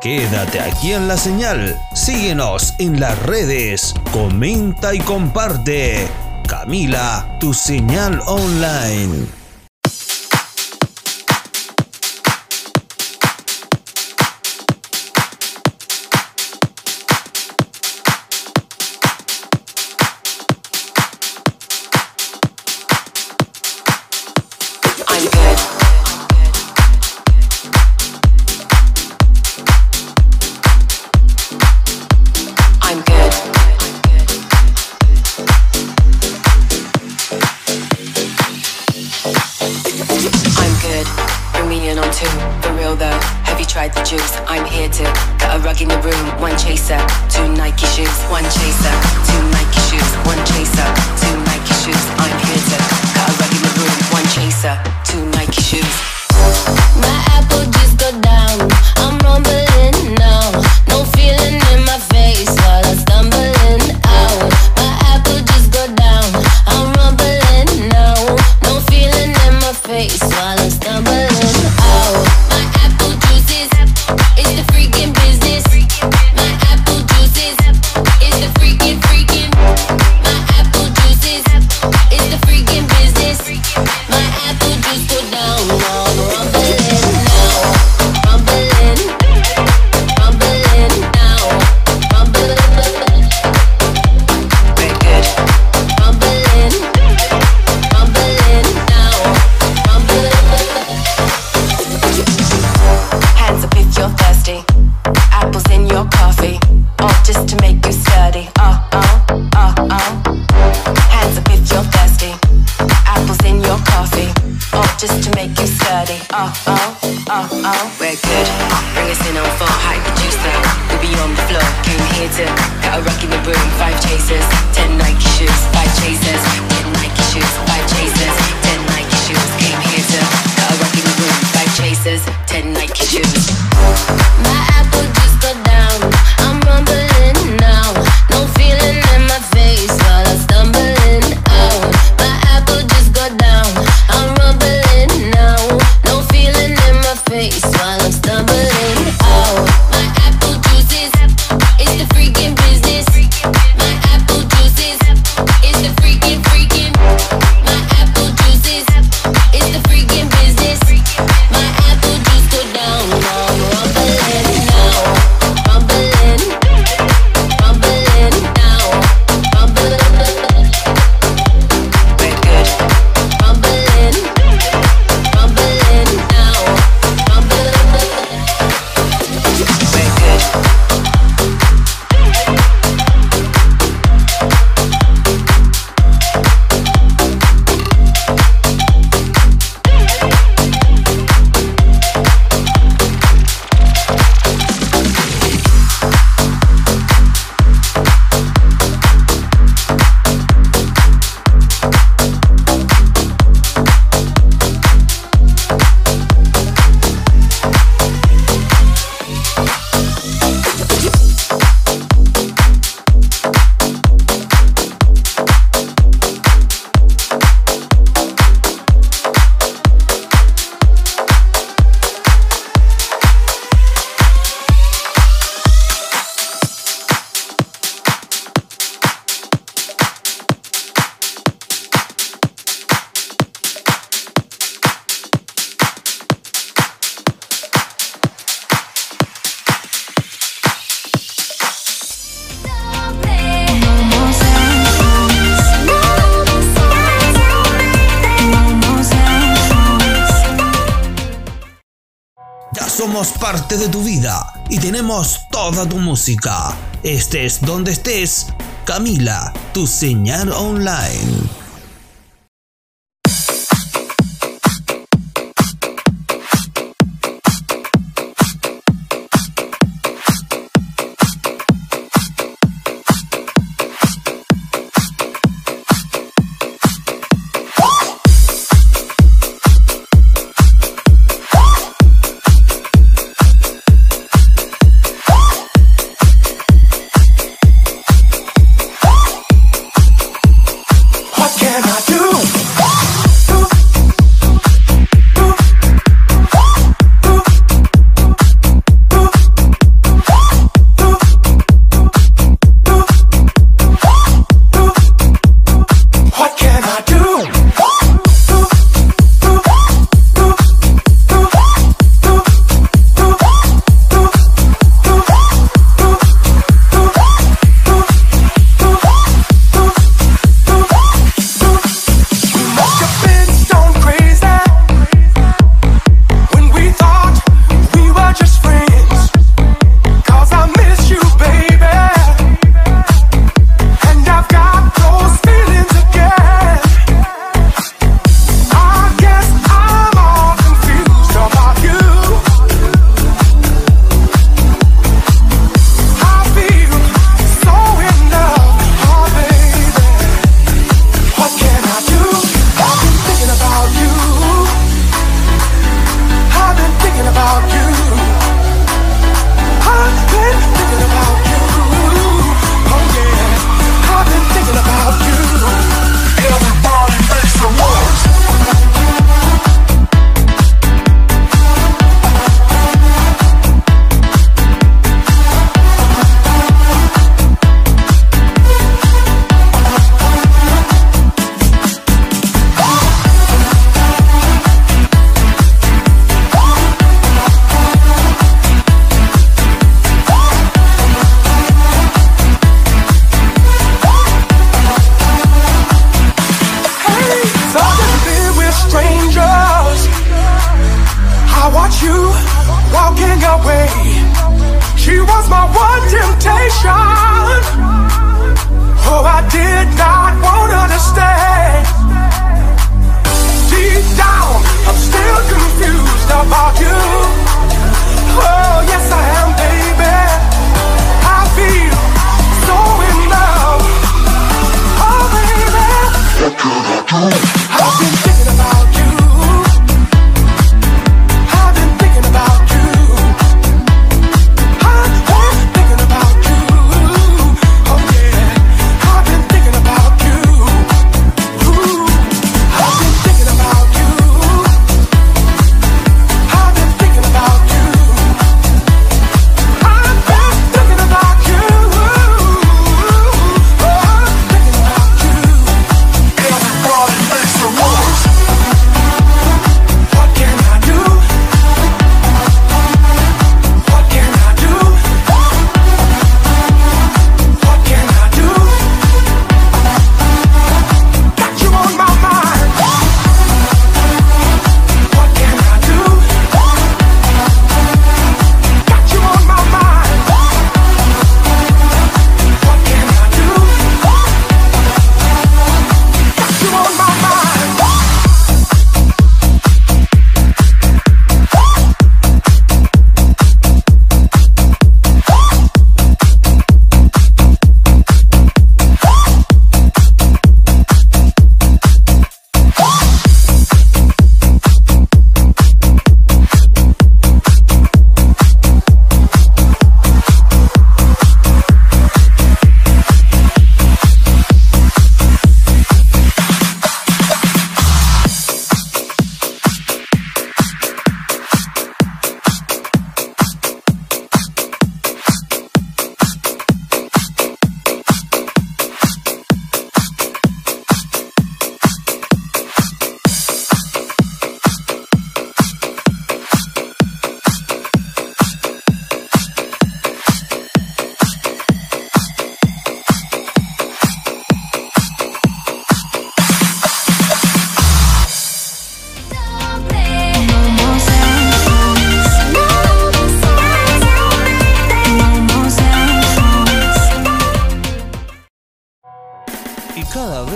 Quédate aquí en la señal, síguenos en las redes, comenta y comparte. Camila, tu señal online. dirty. Oh, oh, oh, oh. We're good. Bring us in on four. High producer. We'll be on the floor. Came here to got a rock in the room. Five chasers. Ten Nike shoes. Five chasers. Ten Nike shoes. Five chasers. parte de tu vida y tenemos toda tu música. Estés donde estés, Camila, tu señal online.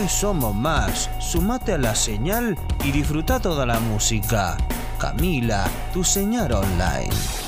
Somos más. Sumate a la señal y disfruta toda la música. Camila, tu señal online.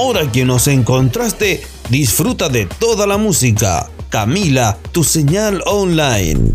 Ahora que nos encontraste, disfruta de toda la música. Camila, tu señal online.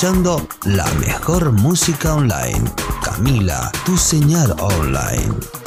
Escuchando la mejor música online. Camila, tu señal online.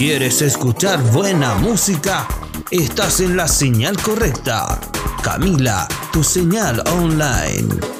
¿Quieres escuchar buena música? Estás en la señal correcta. Camila, tu señal online.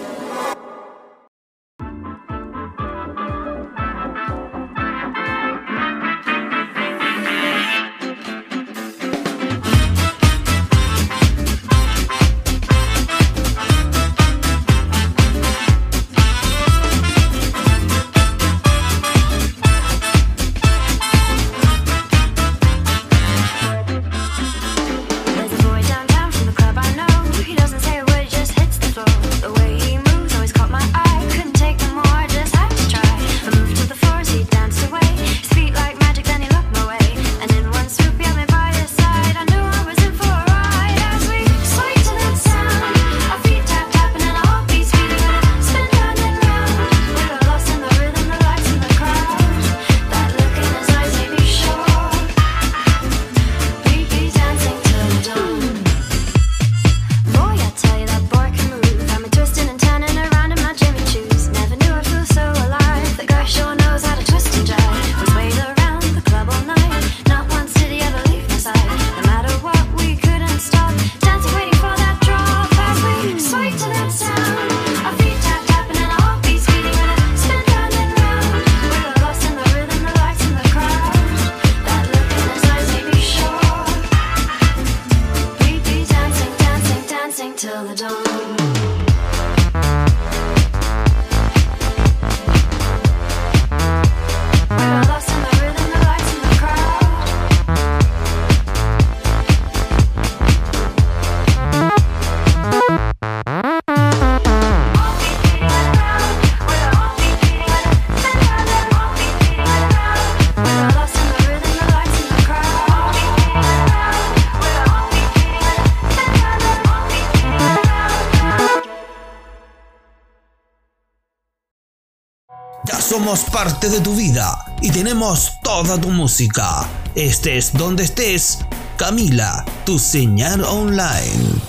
Parte de tu vida y tenemos toda tu música. Estés donde estés, Camila, tu señal online.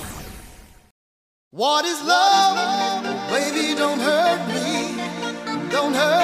Baby, don't hurt me.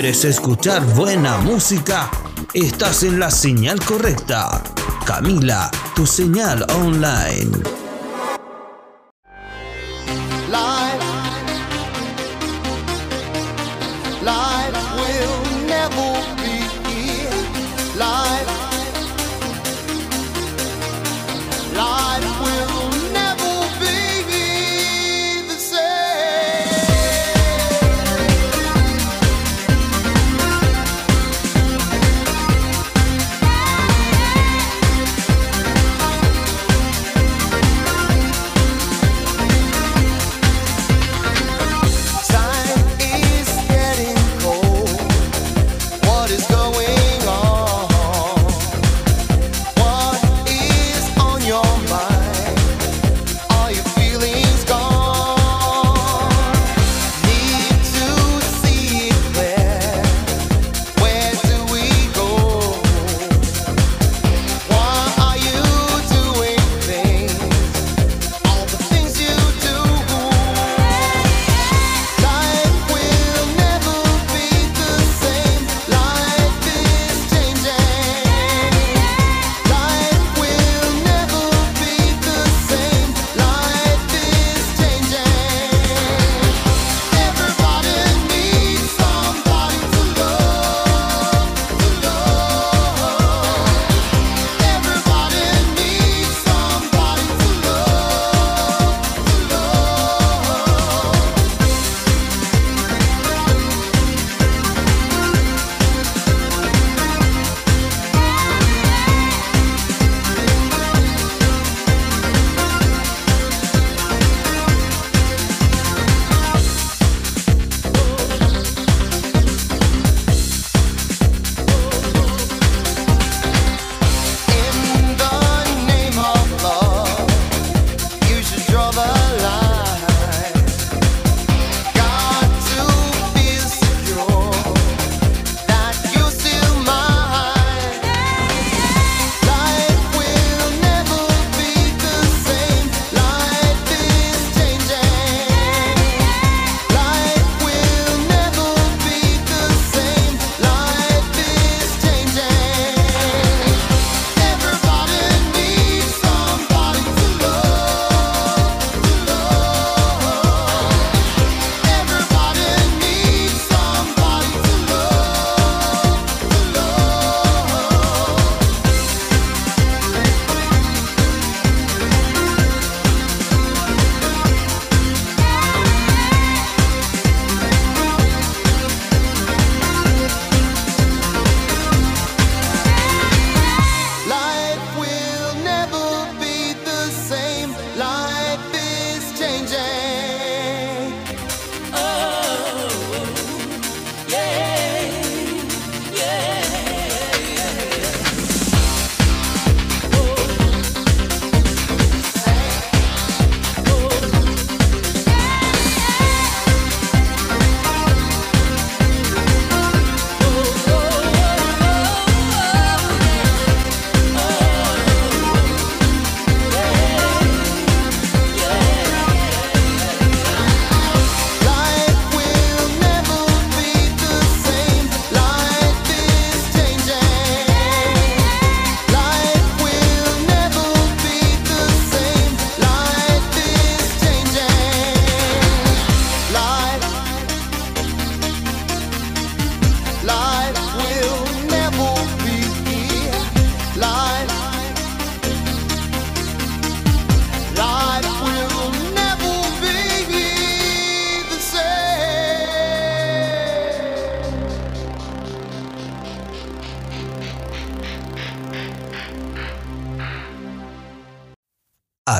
¿Quieres escuchar buena música? Estás en la señal correcta. Camila, tu señal online.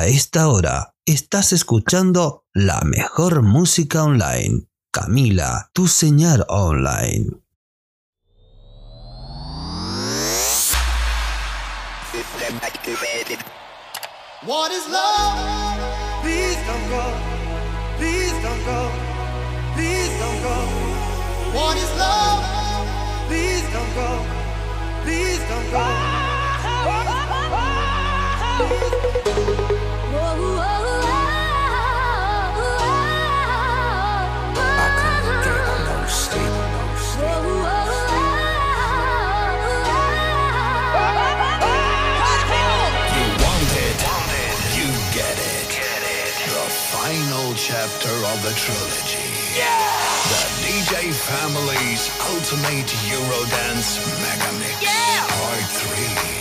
Esta hora estás escuchando la mejor música online. Camila, tu señal online. What is love? Please don't go. Please don't go. Please don't go. What is love? Please don't go. Please don't go. chapter of the trilogy. Yeah! The DJ Family's Ultimate Eurodance Megamix. Yeah! Part 3.